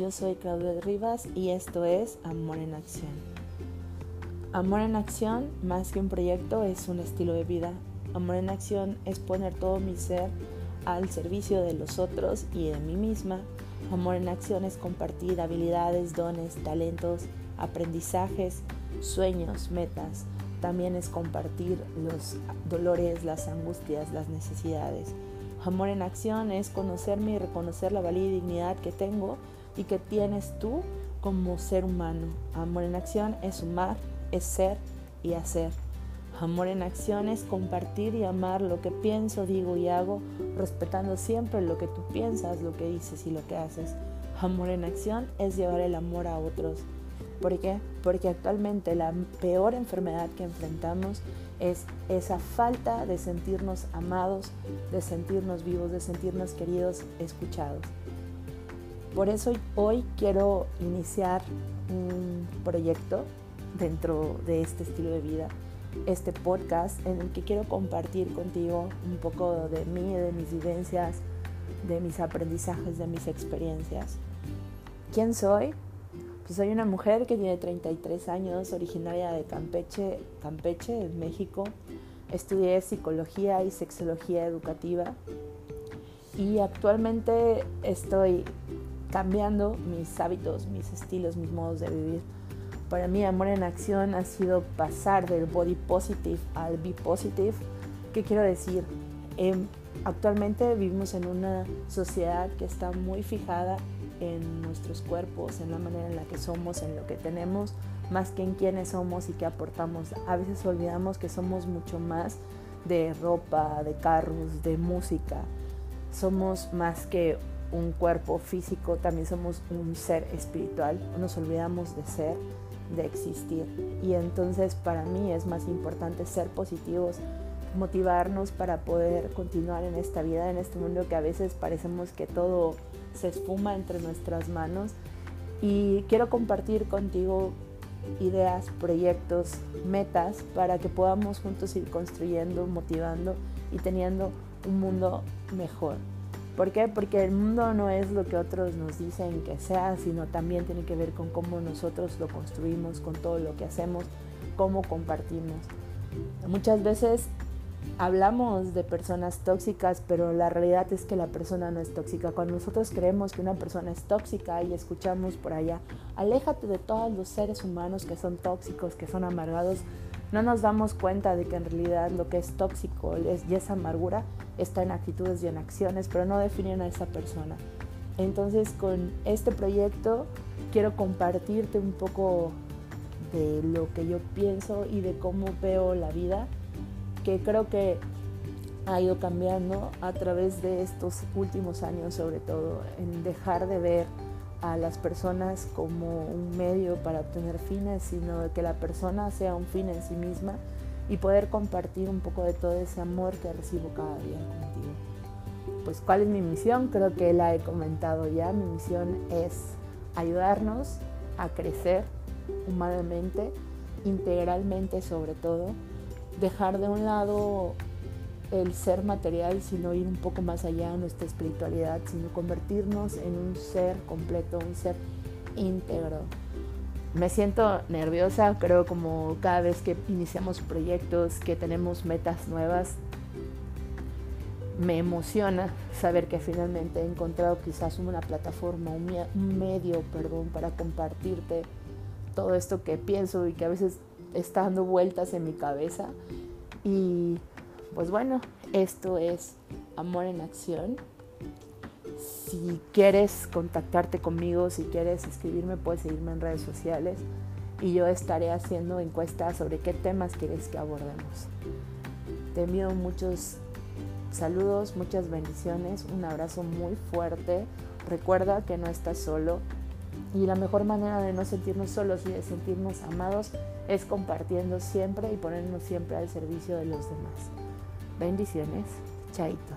yo soy Claudia Rivas y esto es Amor en Acción. Amor en Acción, más que un proyecto, es un estilo de vida. Amor en Acción es poner todo mi ser al servicio de los otros y de mí misma. Amor en Acción es compartir habilidades, dones, talentos, aprendizajes, sueños, metas. También es compartir los dolores, las angustias, las necesidades. Amor en acción es conocerme y reconocer la valía y dignidad que tengo y que tienes tú como ser humano. Amor en acción es sumar, es ser y hacer. Amor en acción es compartir y amar lo que pienso, digo y hago, respetando siempre lo que tú piensas, lo que dices y lo que haces. Amor en acción es llevar el amor a otros. ¿Por qué? Porque actualmente la peor enfermedad que enfrentamos es esa falta de sentirnos amados, de sentirnos vivos, de sentirnos queridos, escuchados. Por eso hoy quiero iniciar un proyecto dentro de este estilo de vida, este podcast en el que quiero compartir contigo un poco de mí, de mis vivencias, de mis aprendizajes, de mis experiencias. ¿Quién soy? Pues soy una mujer que tiene 33 años, originaria de Campeche, Campeche, en México. Estudié psicología y sexología educativa y actualmente estoy cambiando mis hábitos, mis estilos, mis modos de vivir. Para mí, amor en acción ha sido pasar del body positive al be positive. ¿Qué quiero decir? Em, actualmente vivimos en una sociedad que está muy fijada en nuestros cuerpos, en la manera en la que somos, en lo que tenemos, más que en quiénes somos y qué aportamos. A veces olvidamos que somos mucho más de ropa, de carros, de música. Somos más que un cuerpo físico, también somos un ser espiritual. Nos olvidamos de ser, de existir. Y entonces para mí es más importante ser positivos, motivarnos para poder continuar en esta vida, en este mundo que a veces parecemos que todo se esfuma entre nuestras manos y quiero compartir contigo ideas, proyectos, metas para que podamos juntos ir construyendo, motivando y teniendo un mundo mejor. ¿Por qué? Porque el mundo no es lo que otros nos dicen que sea, sino también tiene que ver con cómo nosotros lo construimos, con todo lo que hacemos, cómo compartimos. Muchas veces hablamos de personas tóxicas, pero la realidad es que la persona no es tóxica. Cuando nosotros creemos que una persona es tóxica y escuchamos por allá, aléjate de todos los seres humanos que son tóxicos, que son amargados, no nos damos cuenta de que en realidad lo que es tóxico y esa amargura está en actitudes y en acciones, pero no definen a esa persona. Entonces con este proyecto quiero compartirte un poco de lo que yo pienso y de cómo veo la vida que creo que ha ido cambiando a través de estos últimos años, sobre todo en dejar de ver a las personas como un medio para obtener fines, sino que la persona sea un fin en sí misma y poder compartir un poco de todo ese amor que recibo cada día contigo. Pues cuál es mi misión, creo que la he comentado ya, mi misión es ayudarnos a crecer humanamente, integralmente sobre todo, dejar de un lado el ser material, sino ir un poco más allá en nuestra espiritualidad, sino convertirnos en un ser completo, un ser íntegro. Me siento nerviosa, creo como cada vez que iniciamos proyectos, que tenemos metas nuevas, me emociona saber que finalmente he encontrado quizás una plataforma, un medio, perdón, para compartirte todo esto que pienso y que a veces está dando vueltas en mi cabeza. Y pues bueno, esto es Amor en Acción. Si quieres contactarte conmigo, si quieres escribirme, puedes seguirme en redes sociales y yo estaré haciendo encuestas sobre qué temas quieres que abordemos. Te envío muchos saludos, muchas bendiciones, un abrazo muy fuerte. Recuerda que no estás solo, y la mejor manera de no sentirnos solos y de sentirnos amados es compartiendo siempre y ponernos siempre al servicio de los demás. Bendiciones. Chaito.